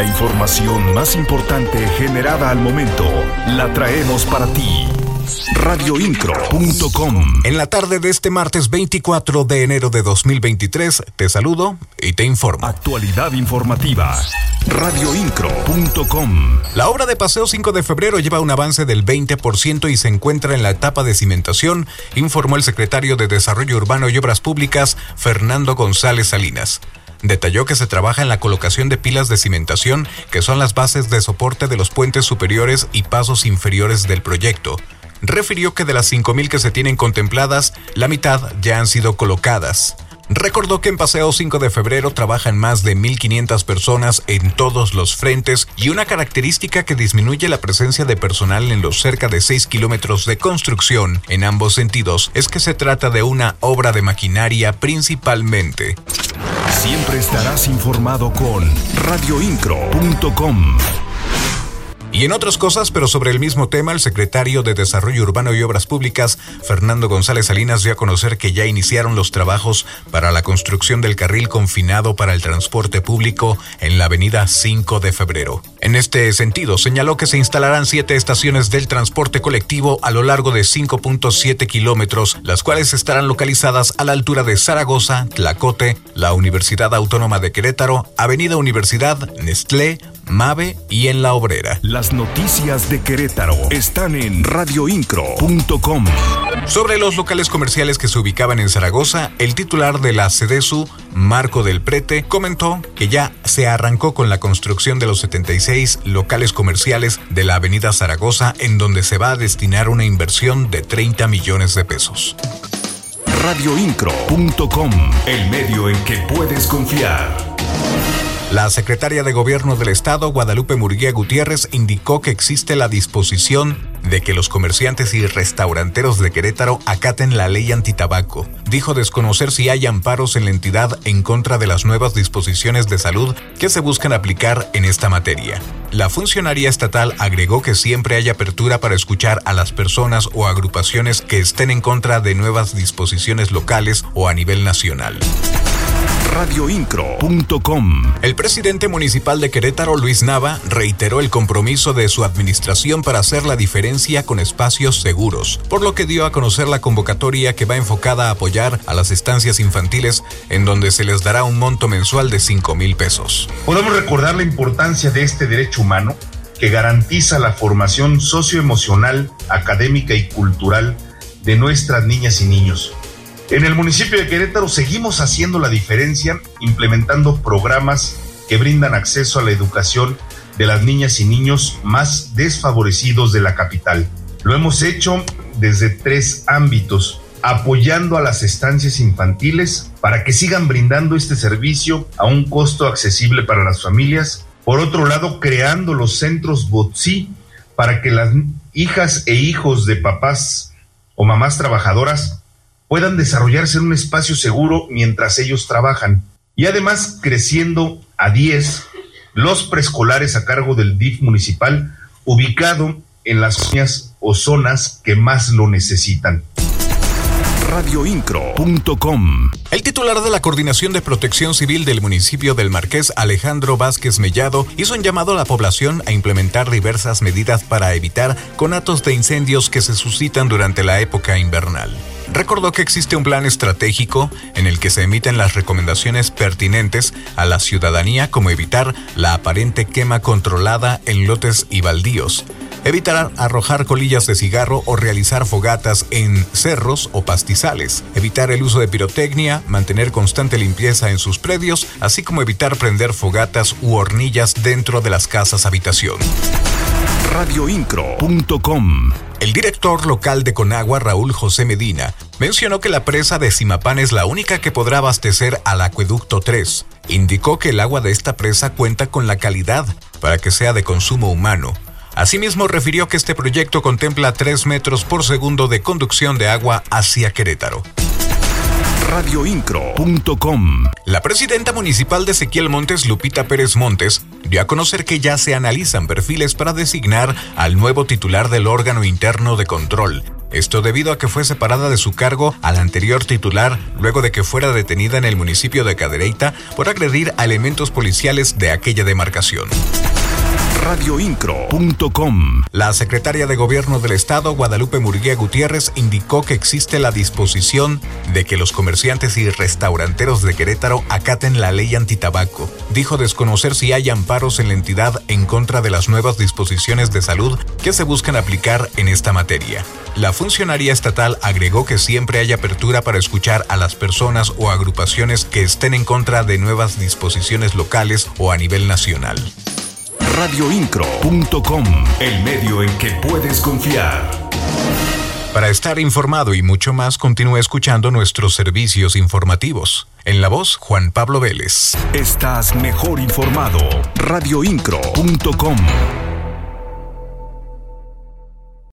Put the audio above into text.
La información más importante generada al momento la traemos para ti. Radioincro.com En la tarde de este martes 24 de enero de 2023 te saludo y te informo. Actualidad informativa. Radioincro.com La obra de Paseo 5 de febrero lleva un avance del 20% y se encuentra en la etapa de cimentación, informó el secretario de Desarrollo Urbano y Obras Públicas, Fernando González Salinas. Detalló que se trabaja en la colocación de pilas de cimentación, que son las bases de soporte de los puentes superiores y pasos inferiores del proyecto. Refirió que de las 5.000 que se tienen contempladas, la mitad ya han sido colocadas. Recordó que en Paseo 5 de febrero trabajan más de 1.500 personas en todos los frentes y una característica que disminuye la presencia de personal en los cerca de 6 kilómetros de construcción en ambos sentidos es que se trata de una obra de maquinaria principalmente. Siempre estarás informado con radioincro.com. Y en otras cosas, pero sobre el mismo tema, el secretario de Desarrollo Urbano y Obras Públicas, Fernando González Salinas, dio a conocer que ya iniciaron los trabajos para la construcción del carril confinado para el transporte público en la avenida 5 de febrero. En este sentido, señaló que se instalarán siete estaciones del transporte colectivo a lo largo de 5.7 kilómetros, las cuales estarán localizadas a la altura de Zaragoza, Tlacote, la Universidad Autónoma de Querétaro, Avenida Universidad, Nestlé, Mave y en La Obrera. Las noticias de Querétaro están en radioincro.com. Sobre los locales comerciales que se ubicaban en Zaragoza, el titular de la CEDESU, Marco del Prete, comentó que ya se arrancó con la construcción de los 76 locales comerciales de la Avenida Zaragoza, en donde se va a destinar una inversión de 30 millones de pesos. Radioincro.com, el medio en que puedes confiar. La secretaria de Gobierno del Estado, Guadalupe Murguía Gutiérrez, indicó que existe la disposición de que los comerciantes y restauranteros de Querétaro acaten la ley antitabaco. Dijo desconocer si hay amparos en la entidad en contra de las nuevas disposiciones de salud que se buscan aplicar en esta materia. La funcionaria estatal agregó que siempre hay apertura para escuchar a las personas o agrupaciones que estén en contra de nuevas disposiciones locales o a nivel nacional radioincro.com. El presidente municipal de Querétaro, Luis Nava, reiteró el compromiso de su administración para hacer la diferencia con espacios seguros, por lo que dio a conocer la convocatoria que va enfocada a apoyar a las estancias infantiles, en donde se les dará un monto mensual de 5 mil pesos. Podemos recordar la importancia de este derecho humano que garantiza la formación socioemocional, académica y cultural de nuestras niñas y niños en el municipio de Querétaro seguimos haciendo la diferencia implementando programas que brindan acceso a la educación de las niñas y niños más desfavorecidos de la capital. Lo hemos hecho desde tres ámbitos, apoyando a las estancias infantiles para que sigan brindando este servicio a un costo accesible para las familias. Por otro lado, creando los centros BOTSI para que las hijas e hijos de papás o mamás trabajadoras puedan desarrollarse en un espacio seguro mientras ellos trabajan. Y además creciendo a 10 los preescolares a cargo del DIF municipal ubicado en las zonas o zonas que más lo necesitan radioincro.com. El titular de la Coordinación de Protección Civil del municipio del Marqués, Alejandro Vázquez Mellado, hizo un llamado a la población a implementar diversas medidas para evitar conatos de incendios que se suscitan durante la época invernal. Recordó que existe un plan estratégico en el que se emiten las recomendaciones pertinentes a la ciudadanía como evitar la aparente quema controlada en lotes y baldíos, evitar arrojar colillas de cigarro o realizar fogatas en cerros o pastizales, evitar el uso de pirotecnia, mantener constante limpieza en sus predios, así como evitar prender fogatas u hornillas dentro de las casas habitación radioincro.com. El director local de Conagua, Raúl José Medina, mencionó que la presa de Simapán es la única que podrá abastecer al acueducto 3. Indicó que el agua de esta presa cuenta con la calidad para que sea de consumo humano. Asimismo, refirió que este proyecto contempla 3 metros por segundo de conducción de agua hacia Querétaro. Radioincro.com. La presidenta municipal de Ezequiel Montes, Lupita Pérez Montes, dio a conocer que ya se analizan perfiles para designar al nuevo titular del órgano interno de control, Esto debido a que fue separada de su cargo al anterior titular luego de que fuera detenida en el municipio de Cadereyta por agredir a elementos policiales de aquella demarcación radioincro.com. La secretaria de Gobierno del Estado, Guadalupe Murguía Gutiérrez, indicó que existe la disposición de que los comerciantes y restauranteros de Querétaro acaten la ley antitabaco. Dijo desconocer si hay amparos en la entidad en contra de las nuevas disposiciones de salud que se buscan aplicar en esta materia. La funcionaria estatal agregó que siempre hay apertura para escuchar a las personas o agrupaciones que estén en contra de nuevas disposiciones locales o a nivel nacional radioincro.com, el medio en que puedes confiar. Para estar informado y mucho más, continúe escuchando nuestros servicios informativos. En la voz, Juan Pablo Vélez. Estás mejor informado. radioincro.com.